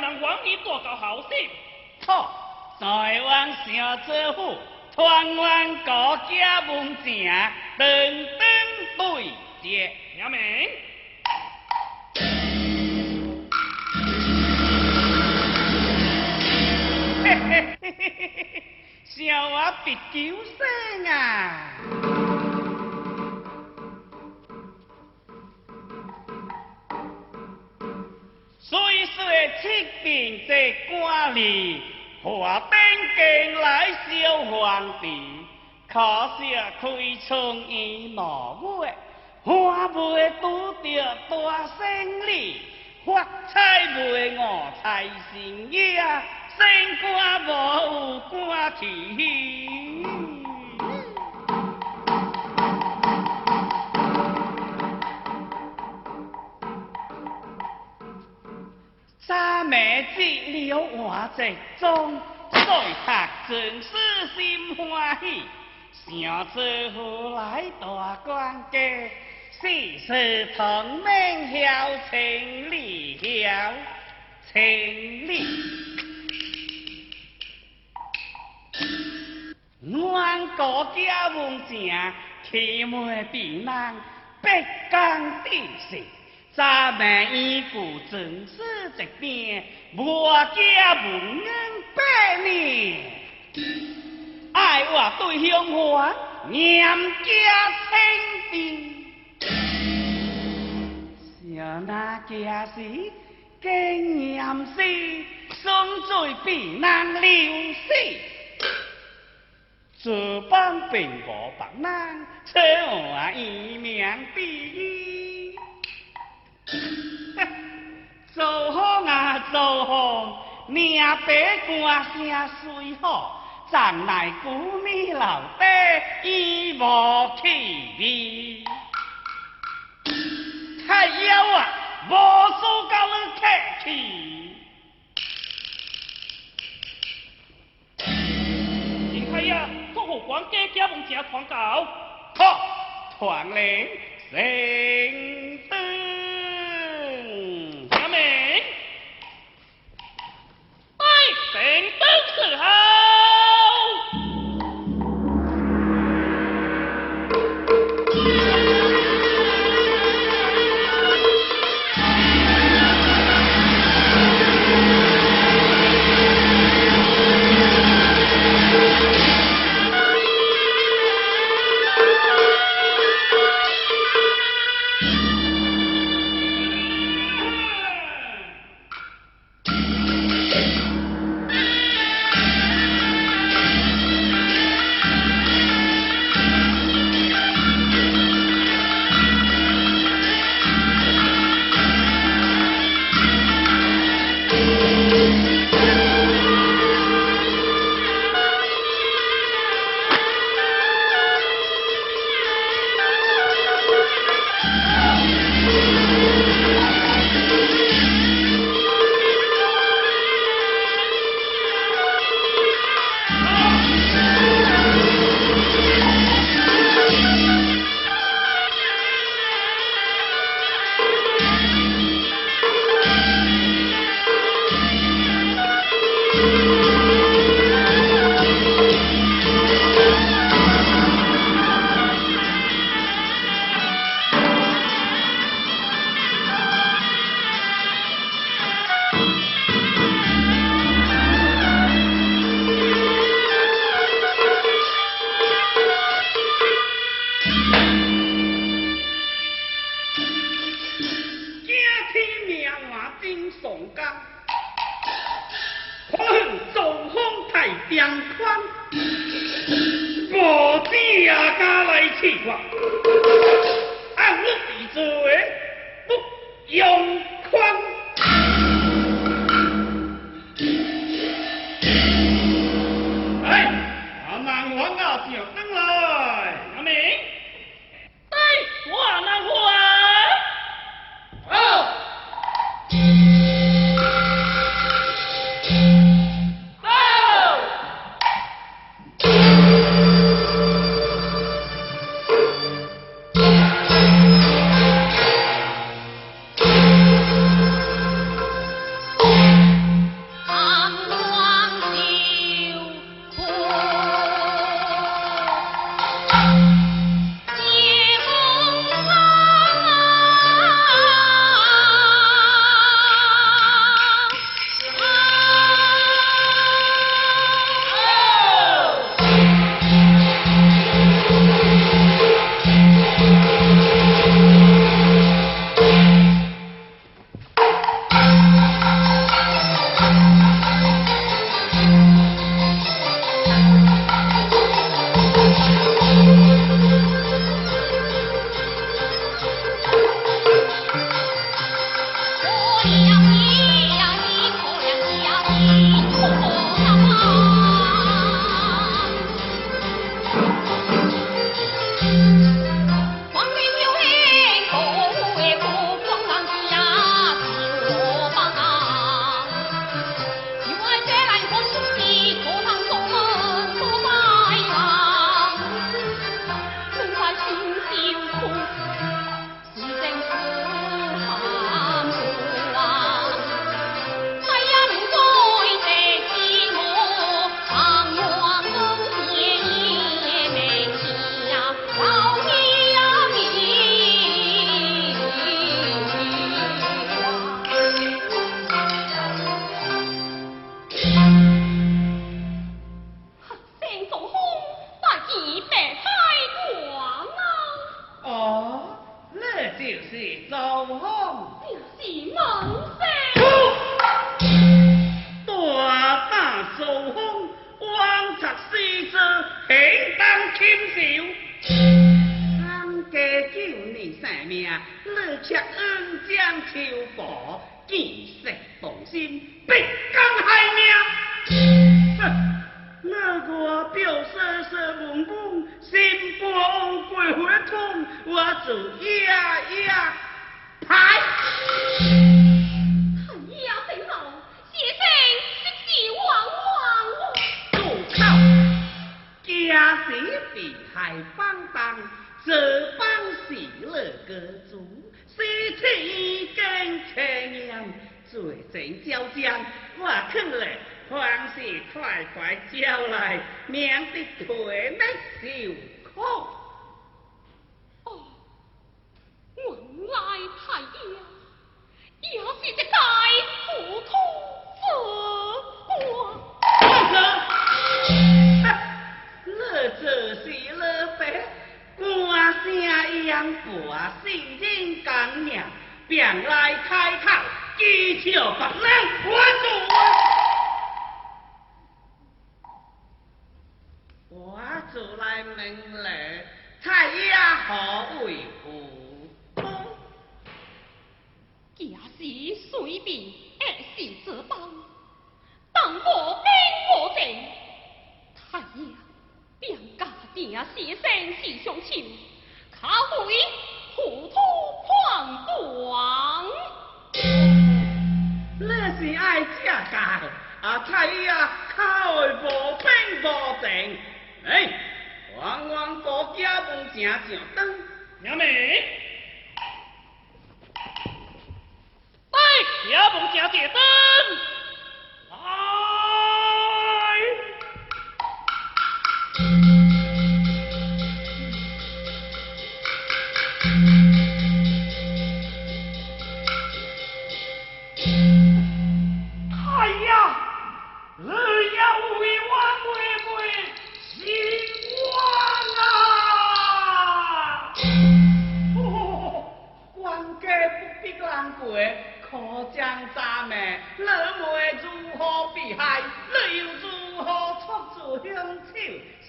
人往你多高好心。好，在往城政府，团圆国家门前，等等对接。明明。嘿嘿嘿嘿嘿小我别叫声啊！七病在官里，华灯镜来烧皇帝，可惜推崇伊老尾，花袂拄着大胜利，发财袂五财神爷。升官无有官去，了我这中，在读真是心欢喜，想做何来大官家，世事同命晓情理晓情理。阮国家门前，气门避难，百工地势，咱们依古正史一边，我家门百年，爱我对乡话，严家清兵，小那家是经验是，双嘴避难流死。这帮兵国白难，车我一命比。走风啊走风，命白官声虽好，怎奈古米老爹已无气味。太妖啊，无数高人客气。王家家门前传告，好，传令，量宽，无钱也敢来气我，啊！我地做不用。命，你却恩将仇报，见色动心，必将害命。哼！那我表色色蒙蒙，心波鬼火痛，我就呀呀排。哎呀，正好，先生息事往往。住口！家是被害帮当，这证交将，我肯了。凡事快快叫来，免得腿没受我做来问了，太爷何为父？假是随便，也是这般，当我并无证。太爷便家定先生是相亲，卡为糊涂狂狂。你是爱嫁嫁，啊太爷口无兵无证。哎，王王高家门正上灯，娘妹，哎，家门正正灯，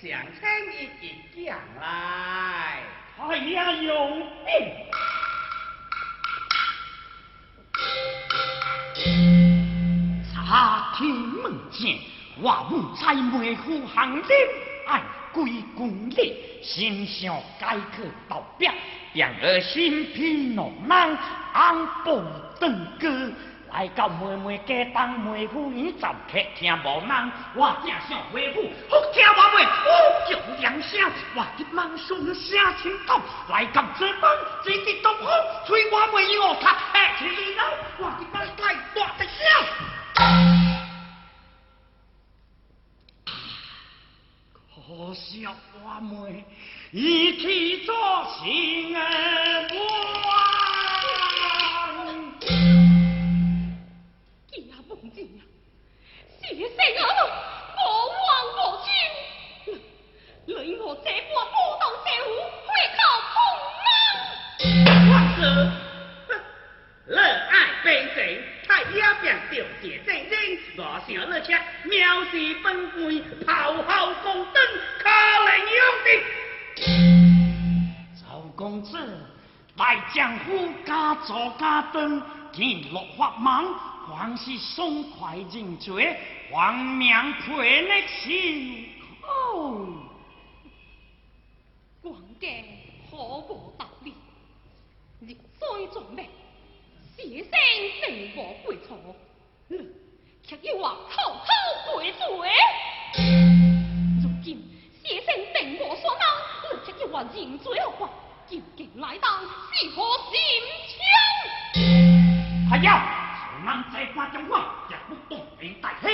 想请你一将来。哎呀，用兵！查天门前，我母在梅府行列，爱归公里，心想改革道别。让儿心皮浓囊，安步登歌，来到妹妹家当妹夫院走客听无人，我正想回府，好听我妹呼叫两声，我急忙上声请到，来到这门，只见东风吹我妹我他哎起楼，我急忙来大一声，可惜我妹。一起做新儿子来江湖，家坐家登，见落法忙，还是爽快认罪，还命陪你心口。官家可无道理，日衰壮命，先生并无过错，却要我偷偷悔罪。如今先生定我所当。这叫我认罪后悔，究竟来当是何心情？哎呀，此人在花中话，也不动兵大兴，